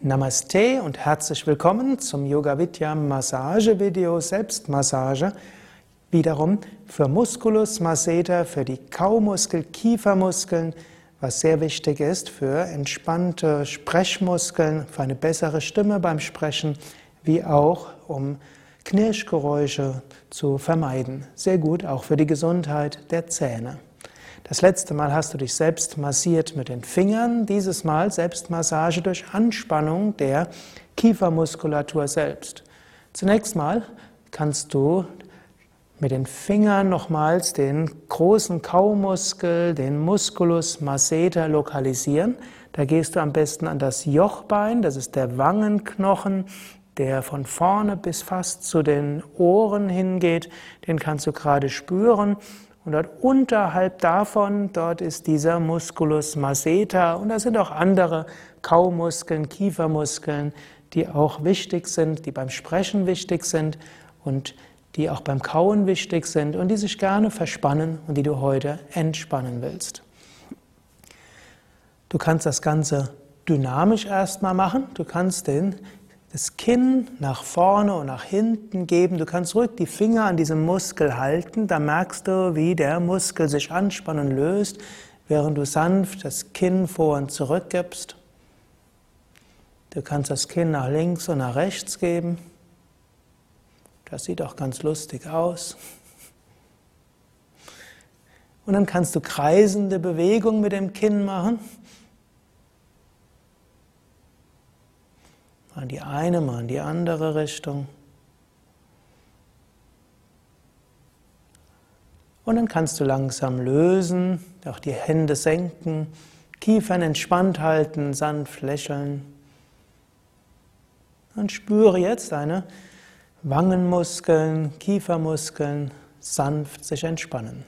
Namaste und herzlich willkommen zum Yoga Vidya Massage Video Selbstmassage. Wiederum für Musculus masseter, für die Kaumuskel, Kiefermuskeln, was sehr wichtig ist für entspannte Sprechmuskeln, für eine bessere Stimme beim Sprechen, wie auch um Knirschgeräusche zu vermeiden. Sehr gut auch für die Gesundheit der Zähne. Das letzte Mal hast du dich selbst massiert mit den Fingern, dieses Mal Selbstmassage durch Anspannung der Kiefermuskulatur selbst. Zunächst mal kannst du mit den Fingern nochmals den großen Kaumuskel, den Musculus masseter lokalisieren. Da gehst du am besten an das Jochbein, das ist der Wangenknochen, der von vorne bis fast zu den Ohren hingeht. Den kannst du gerade spüren. Und dort unterhalb davon, dort ist dieser Musculus masseter und da sind auch andere Kaumuskeln, Kiefermuskeln, die auch wichtig sind, die beim Sprechen wichtig sind und die auch beim Kauen wichtig sind und die sich gerne verspannen und die du heute entspannen willst. Du kannst das Ganze dynamisch erstmal machen. Du kannst den das Kinn nach vorne und nach hinten geben. Du kannst ruhig die Finger an diesem Muskel halten. Da merkst du, wie der Muskel sich anspannt und löst, während du sanft das Kinn vor und zurück gibst. Du kannst das Kinn nach links und nach rechts geben. Das sieht auch ganz lustig aus. Und dann kannst du kreisende Bewegungen mit dem Kinn machen. Mal in die eine, mal in die andere Richtung. Und dann kannst du langsam lösen, auch die Hände senken, Kiefern entspannt halten, sanft lächeln. Und spüre jetzt deine Wangenmuskeln, Kiefermuskeln sanft sich entspannen.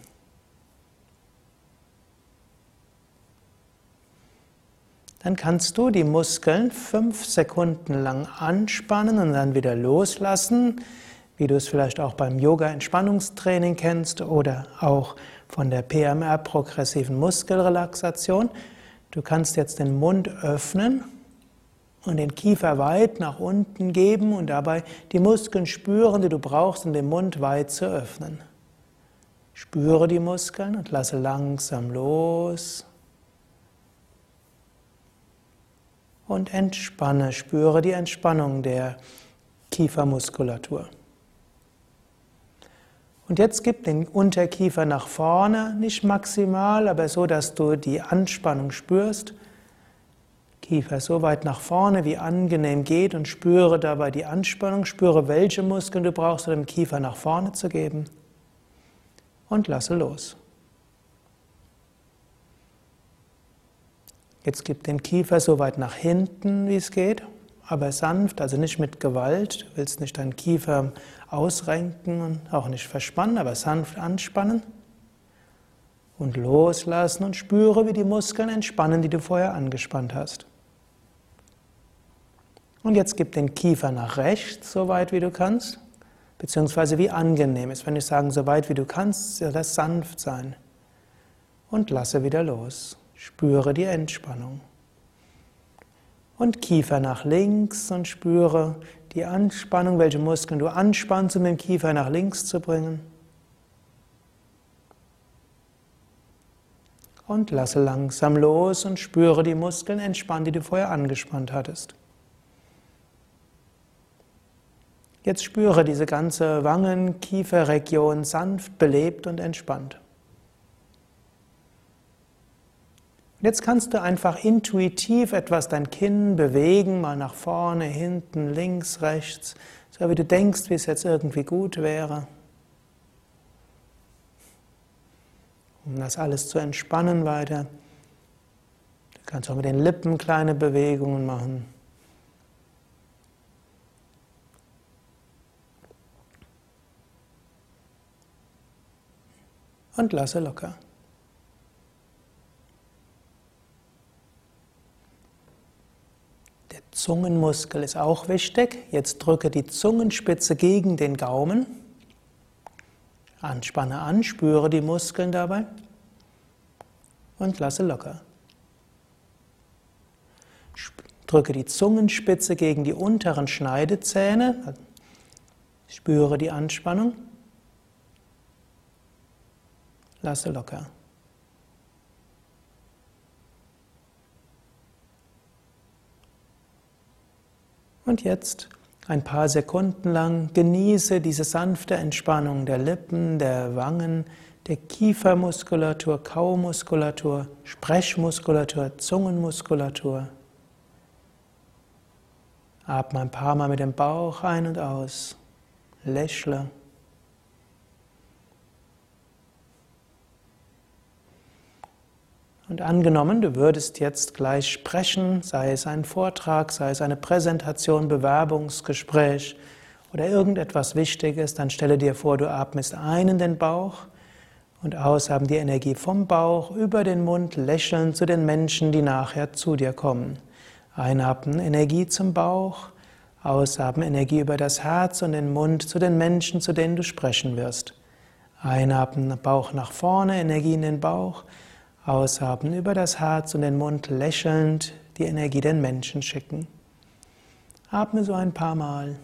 Dann kannst du die Muskeln fünf Sekunden lang anspannen und dann wieder loslassen, wie du es vielleicht auch beim Yoga-Entspannungstraining kennst oder auch von der PMR progressiven Muskelrelaxation. Du kannst jetzt den Mund öffnen und den Kiefer weit nach unten geben und dabei die Muskeln spüren, die du brauchst, um den Mund weit zu öffnen. Spüre die Muskeln und lasse langsam los. Und entspanne, spüre die Entspannung der Kiefermuskulatur. Und jetzt gib den Unterkiefer nach vorne, nicht maximal, aber so, dass du die Anspannung spürst. Kiefer so weit nach vorne, wie angenehm geht und spüre dabei die Anspannung, spüre, welche Muskeln du brauchst, um den Kiefer nach vorne zu geben und lasse los. Jetzt gib den Kiefer so weit nach hinten, wie es geht, aber sanft, also nicht mit Gewalt. Du willst nicht deinen Kiefer ausrenken und auch nicht verspannen, aber sanft anspannen. Und loslassen und spüre, wie die Muskeln entspannen, die du vorher angespannt hast. Und jetzt gib den Kiefer nach rechts, so weit wie du kannst, beziehungsweise wie angenehm ist. Wenn ich sage, so weit wie du kannst, soll das sanft sein. Und lasse wieder los. Spüre die Entspannung. Und Kiefer nach links und spüre die Anspannung, welche Muskeln du anspannst, um den Kiefer nach links zu bringen. Und lasse langsam los und spüre die Muskeln entspannen, die du vorher angespannt hattest. Jetzt spüre diese ganze Wangen-Kieferregion sanft belebt und entspannt. Und jetzt kannst du einfach intuitiv etwas dein Kinn bewegen, mal nach vorne, hinten, links, rechts, so wie du denkst, wie es jetzt irgendwie gut wäre. Um das alles zu entspannen weiter. Du kannst auch mit den Lippen kleine Bewegungen machen. Und lasse locker. Zungenmuskel ist auch wichtig. Jetzt drücke die Zungenspitze gegen den Gaumen. Anspanne an, spüre die Muskeln dabei und lasse locker. Drücke die Zungenspitze gegen die unteren Schneidezähne. Spüre die Anspannung. Lasse locker. Und jetzt ein paar Sekunden lang genieße diese sanfte Entspannung der Lippen, der Wangen, der Kiefermuskulatur, Kaumuskulatur, Sprechmuskulatur, Zungenmuskulatur. Atme ein paar Mal mit dem Bauch ein und aus. Lächle. Und angenommen, du würdest jetzt gleich sprechen, sei es ein Vortrag, sei es eine Präsentation, Bewerbungsgespräch oder irgendetwas Wichtiges, dann stelle dir vor, du atmest ein in den Bauch und aus haben die Energie vom Bauch über den Mund lächeln zu den Menschen, die nachher zu dir kommen. Einatmen Energie zum Bauch, ausatmen Energie über das Herz und den Mund zu den Menschen, zu denen du sprechen wirst. Einatmen Bauch nach vorne, Energie in den Bauch. Ausatmen über das Herz und den Mund lächelnd die Energie den Menschen schicken. Atme so ein paar Mal.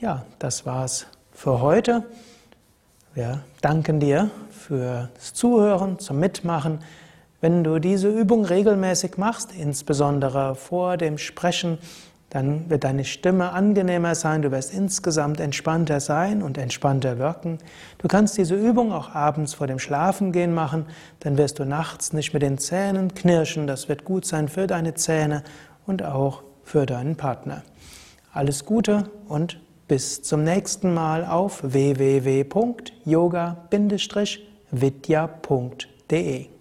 Ja, das war's für heute. Wir danken dir fürs Zuhören, zum Mitmachen. Wenn du diese Übung regelmäßig machst, insbesondere vor dem Sprechen, dann wird deine Stimme angenehmer sein, du wirst insgesamt entspannter sein und entspannter wirken. Du kannst diese Übung auch abends vor dem Schlafengehen machen, dann wirst du nachts nicht mit den Zähnen knirschen, das wird gut sein für deine Zähne und auch für deinen Partner. Alles Gute und bis zum nächsten Mal auf www.yoga-vidya.de